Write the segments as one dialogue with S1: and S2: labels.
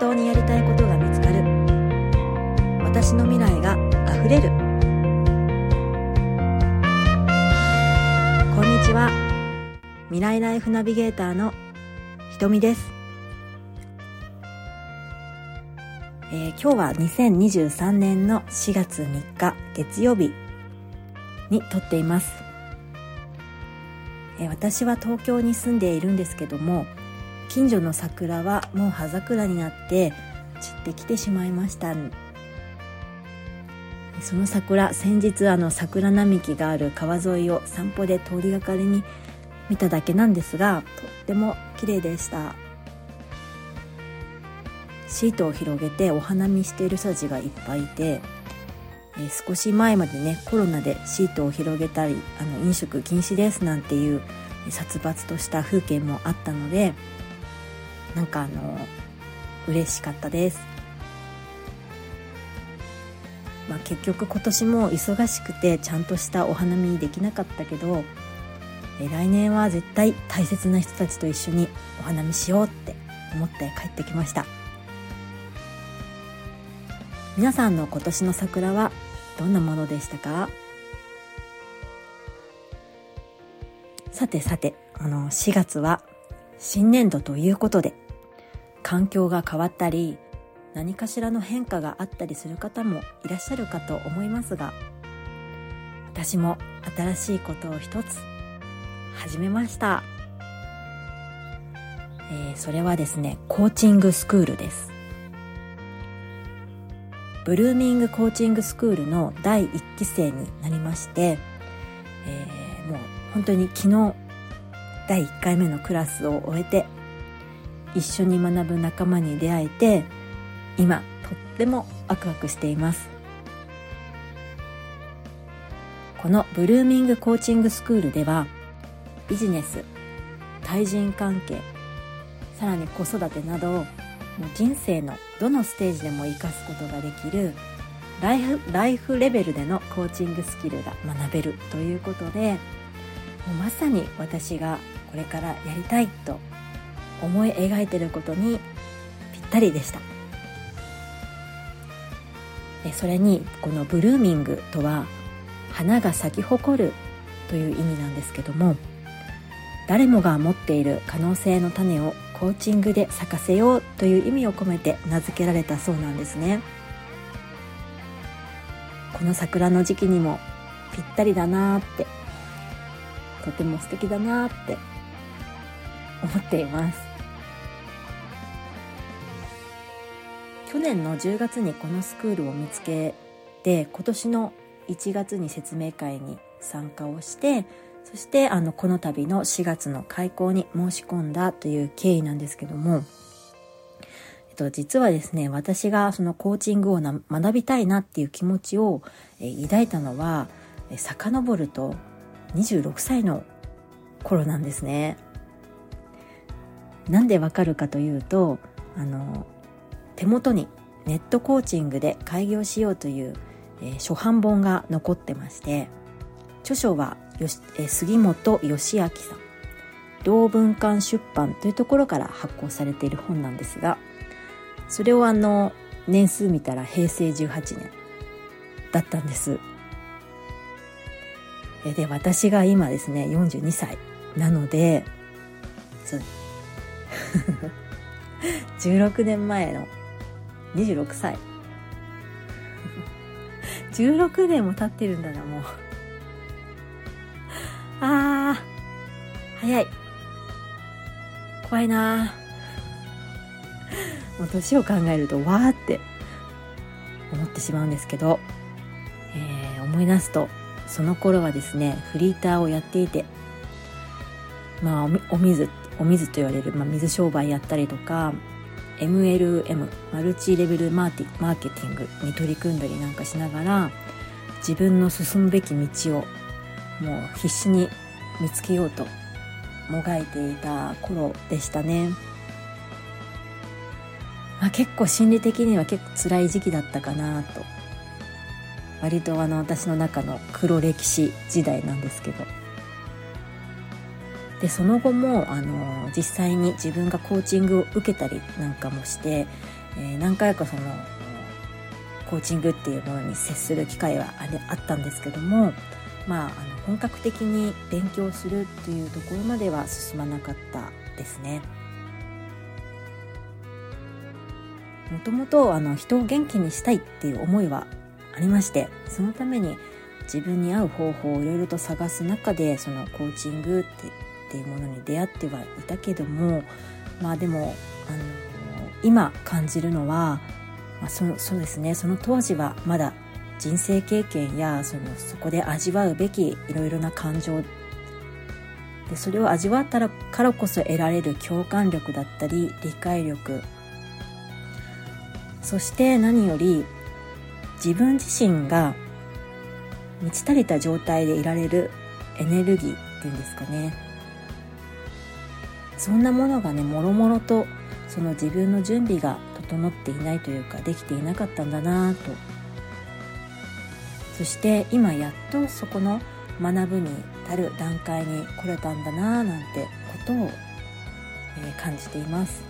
S1: 当にやりたいことが見つかる。私の未来があふれる。こんにちは。未来ライフナビゲーターのひとみです、えー、今日は2023年の4月3日月曜日に撮っています、えー、私は東京に住んでいるんですけども近所の桜はもう葉桜になって散ってきてしまいました。その桜先日あの桜並木がある川沿いを散歩で通りがかりに見ただけなんですがとっても綺麗でした。シートを広げてお花見している人たちがいっぱいいて、え、少し前までねコロナでシートを広げたりあの飲食禁止ですなんていう殺伐とした風景もあったのでなんかあの嬉しかったです、まあ、結局今年も忙しくてちゃんとしたお花見できなかったけどえ来年は絶対大切な人たちと一緒にお花見しようって思って帰ってきました。皆さんの今年の桜はどんなものでしたか？さてさてあの4月は新年度ということで環境が変わったり何かしらの変化があったりする方もいらっしゃるかと思いますが私も新しいことを一つ始めました、えー、それはですねコーチングスクールです。ブルーミングコーチングスクールの第1期生になりまして、えー、もう本当に昨日第1回目のクラスを終えて一緒に学ぶ仲間に出会えて今とってもワクワクしています。このブルーミングコーチングスクールではビジネス対人関係さらに子育てなど人生のどのステージでも生かすことができるライフライフレベルでのコーチングスキルが学べるということでもうまさに私がこれからやりたいと思い描いてることにぴったりでした。それにこのブルーミングとは花が咲き誇るという意味なんですけども誰もが持っている可能性の種をコーチングで咲かせようという意味を込めて名付けられたそうなんですね。この桜の時期にもぴったりだなーってとても素敵だなーって思っています去年の10月にこのスクールを見つけて今年の1月に説明会に参加をしてそしてあのこの度の4月の開校に申し込んだという経緯なんですけども、えっと、実はですね私がそのコーチングを学びたいなっていう気持ちを、え抱いたのは遡ると26歳の頃なんですね。なんでわかるかというとあの手元にネットコーチングで開業しようという、えー、初版本が残ってまして著書はよし、えー、杉本義明さん同文館出版というところから発行されている本なんですがそれをあの年数見たら平成18年だったんです。で私が今ですね42歳なので 16年前の26歳。16年も経ってるんだなもう。あー早い。怖いなもう年を考えるとわーって思ってしまうんですけど、えー、思い出すとその頃はですねフリーターをやっていてまあお水お水と言われる、まあ、水商売やったりとか MLM マルチレベルマーティマーケティングに取り組んだりなんかしながら自分の進むべき道をもう必死に見つけようともがいていた頃でしたね、まあ、結構心理的には結構辛い時期だったかなと。割とあの私の中の黒歴史時代なんですけど。でその後もあの実際に自分がコーチングを受けたりなんかもしてえー、何回かそのコーチングっていうものに接する機会はあれあったんですけどもまあ、あの本格的に勉強するっていうところまでは進まなかったですね。もともとあの人を元気にしたいっていう思いはありましてそのために自分に合う方法をいろいろと探す中でそのコーチングってっていうものに出会ってはいたけどもまあでもあの今感じるのは、まあ、そそうですねその当時はまだ人生経験やそのそこで味わうべきいろいろな感情でそれを味わったらからこそ得られる共感力だったり理解力。そして何より自分自身が満ち足りた状態でいられるエネルギーっていうんですかね。そんなものがねもろもろとその自分の準備が整っていないというかできていなかったんだなと。そして今やっとそこの学ぶに至る段階に来れたんだなぁなんてことを、え、感じています。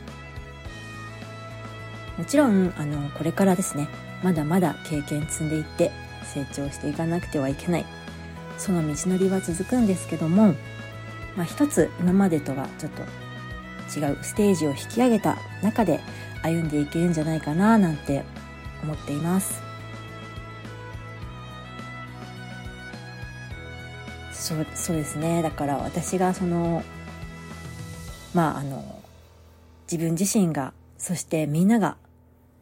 S1: もちろんあのこれからですねまだまだ経験積んでいって成長していかなくてはいけない。その道のりは続くんですけども、まあ、一つ今までとはちょっと違うステージを引き上げた中で歩んでいけるんじゃないかななんて思っています。そうそうですね。だから私がそのまああの自分自身がそしてみんなが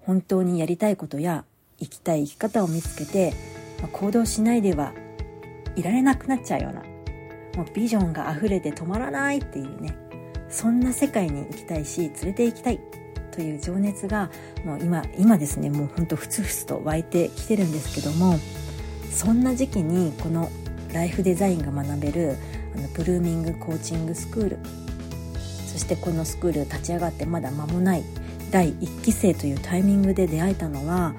S1: 本当にやりたいことや生きたい生き方を見つけて、まあ、行動しないではいられなくなっちゃうようなもうビジョンが溢れて止まらないっていうねそんな世界に行きたいし連れて行きたいという情熱がもう今今ですねもうほんとふつふつと湧いてきてるんですけどもそんな時期にこのライフデザインが学べるあのブルーミングコーチングスクールそしてこのスクール立ち上がってまだ間もない第1期生というタイミングで出会えたのは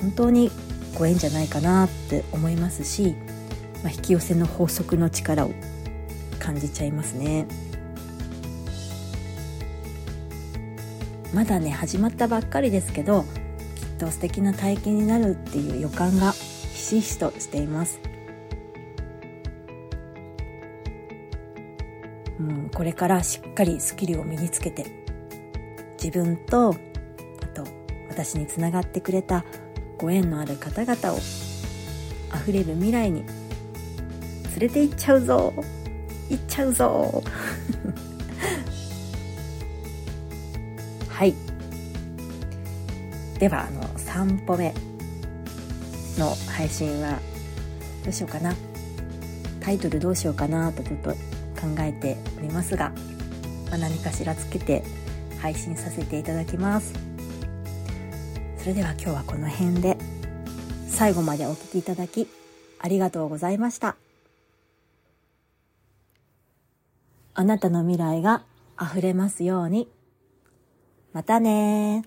S1: 本当にご縁じゃないかなって思いますし、まあ、引き寄せの法則の力を感じちゃいますね。まだね始まったばっかりですけどきっと素敵な体験になるっていう予感がひしひしとしています。うん、これからしっかりスキルを身につけて自分とあと私につながってくれたご縁のある方々を溢れる未来に連れて行っちゃうぞ。行っちゃうぞ。はい。ではあの3歩目の配信はどうしようかな。タイトルどうしようかなとちょっと考えておりますが、まあ、何かしらつけて配信させていただきます。それでは今日はこの辺で。最後までお聴きいただきありがとうございました。あなたの未来が溢れますように。またね